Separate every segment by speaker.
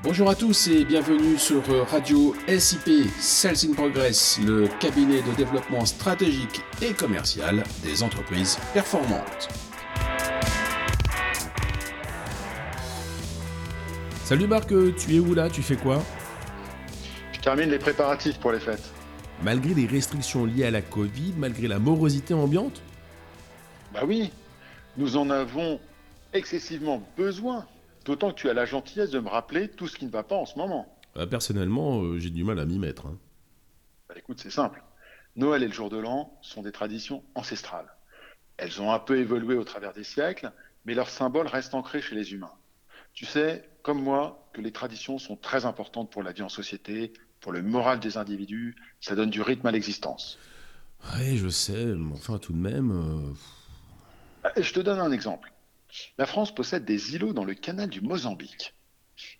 Speaker 1: Bonjour à tous et bienvenue sur Radio SIP Sales in Progress, le cabinet de développement stratégique et commercial des entreprises performantes. Salut Marc, tu es où là? Tu fais quoi?
Speaker 2: Je termine les préparatifs pour les fêtes.
Speaker 1: Malgré les restrictions liées à la Covid, malgré la morosité ambiante?
Speaker 2: Bah oui, nous en avons excessivement besoin. D'autant que tu as la gentillesse de me rappeler tout ce qui ne va pas en ce moment.
Speaker 1: Euh, personnellement, euh, j'ai du mal à m'y mettre. Hein.
Speaker 2: Bah, écoute, c'est simple. Noël et le jour de l'an sont des traditions ancestrales. Elles ont un peu évolué au travers des siècles, mais leur symbole reste ancré chez les humains. Tu sais, comme moi, que les traditions sont très importantes pour la vie en société, pour le moral des individus, ça donne du rythme à l'existence.
Speaker 1: Oui, je sais, mais enfin tout de même... Euh,
Speaker 2: bah, je te donne un exemple. La France possède des îlots dans le canal du Mozambique.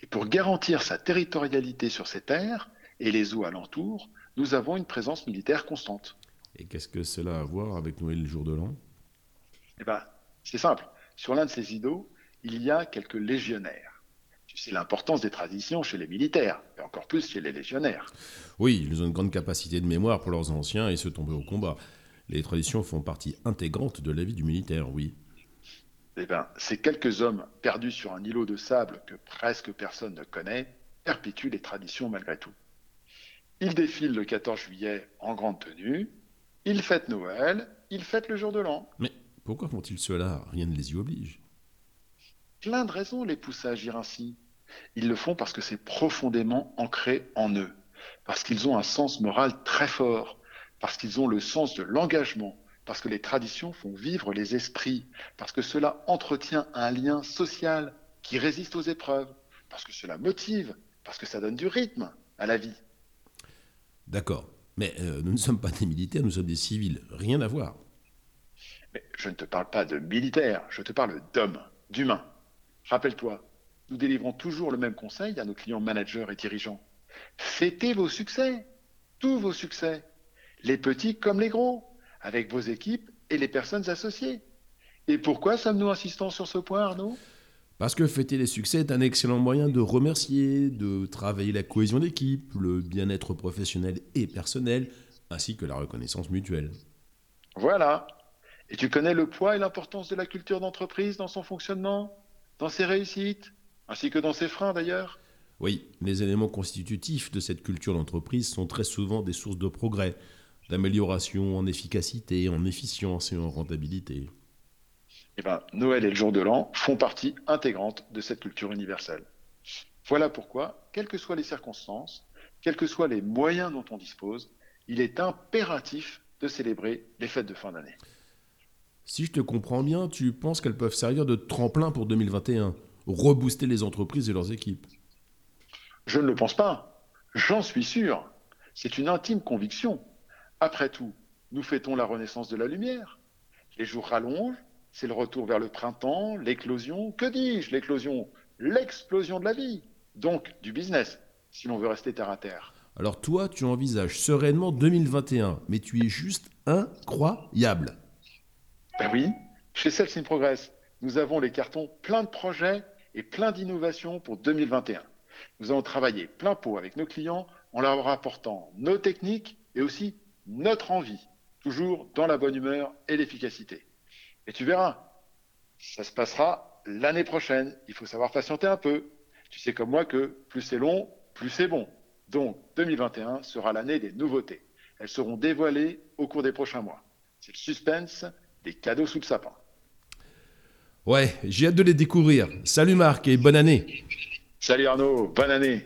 Speaker 2: Et pour garantir sa territorialité sur ces terres et les eaux alentours, nous avons une présence militaire constante.
Speaker 1: Et qu'est-ce que cela a à voir avec Noël le jour de l'an?
Speaker 2: Eh bien, c'est simple. Sur l'un de ces îlots, il y a quelques légionnaires. Tu sais l'importance des traditions chez les militaires, et encore plus chez les légionnaires.
Speaker 1: Oui, ils ont une grande capacité de mémoire pour leurs anciens et se tomber au combat. Les traditions font partie intégrante de la vie du militaire, oui.
Speaker 2: Eh bien, ces quelques hommes perdus sur un îlot de sable que presque personne ne connaît perpétuent les traditions malgré tout. Ils défilent le 14 juillet en grande tenue, ils fêtent Noël, ils fêtent le jour de l'an.
Speaker 1: Mais pourquoi font-ils cela? Rien ne les y oblige.
Speaker 2: Plein de raisons les poussent à agir ainsi. Ils le font parce que c'est profondément ancré en eux, parce qu'ils ont un sens moral très fort, parce qu'ils ont le sens de l'engagement, parce que les traditions font vivre les esprits, parce que cela entretient un lien social qui résiste aux épreuves, parce que cela motive, parce que ça donne du rythme à la vie.
Speaker 1: D'accord, mais euh, nous ne sommes pas des militaires, nous sommes des civils, rien à voir.
Speaker 2: Mais je ne te parle pas de militaires, je te parle d'hommes, d'humains. Rappelle-toi, nous délivrons toujours le même conseil à nos clients managers et dirigeants. Fêtez vos succès, tous vos succès, les petits comme les gros avec vos équipes et les personnes associées. Et pourquoi sommes-nous insistants sur ce point, Arnaud?
Speaker 1: Parce que fêter les succès est un excellent moyen de remercier, de travailler la cohésion d'équipe, le bien-être professionnel et personnel, ainsi que la reconnaissance mutuelle.
Speaker 2: Voilà. Et tu connais le poids et l'importance de la culture d'entreprise dans son fonctionnement, dans ses réussites, ainsi que dans ses freins d'ailleurs?
Speaker 1: Oui, les éléments constitutifs de cette culture d'entreprise sont très souvent des sources de progrès, d'amélioration en efficacité, en efficience et en rentabilité
Speaker 2: eh ben, Noël et le jour de l'an font partie intégrante de cette culture universelle. Voilà pourquoi, quelles que soient les circonstances, quels que soient les moyens dont on dispose, il est impératif de célébrer les fêtes de fin d'année.
Speaker 1: Si je te comprends bien, tu penses qu'elles peuvent servir de tremplin pour 2021, rebooster les entreprises et leurs équipes?
Speaker 2: Je ne le pense pas. J'en suis sûr. C'est une intime conviction. Après tout, nous fêtons la renaissance de la lumière. Les jours rallongent, c'est le retour vers le printemps, l'éclosion, que dis-je, l'éclosion, l'explosion de la vie, donc du business, si l'on veut rester terre à terre.
Speaker 1: Alors toi, tu envisages sereinement 2021, mais tu es juste incroyable.
Speaker 2: Ben oui, chez Sales in Progress, nous avons les cartons plein de projets et plein d'innovations pour 2021. Nous allons travailler plein pot avec nos clients en leur apportant nos techniques et aussi notre envie, toujours dans la bonne humeur et l'efficacité. Et tu verras, ça se passera l'année prochaine. Il faut savoir patienter un peu. Tu sais comme moi que plus c'est long, plus c'est bon. Donc 2021 sera l'année des nouveautés. Elles seront dévoilées au cours des prochains mois. C'est le suspense des cadeaux sous le sapin.
Speaker 1: Ouais, j'ai hâte de les découvrir. Salut Marc et bonne année.
Speaker 2: Salut Arnaud, bonne année.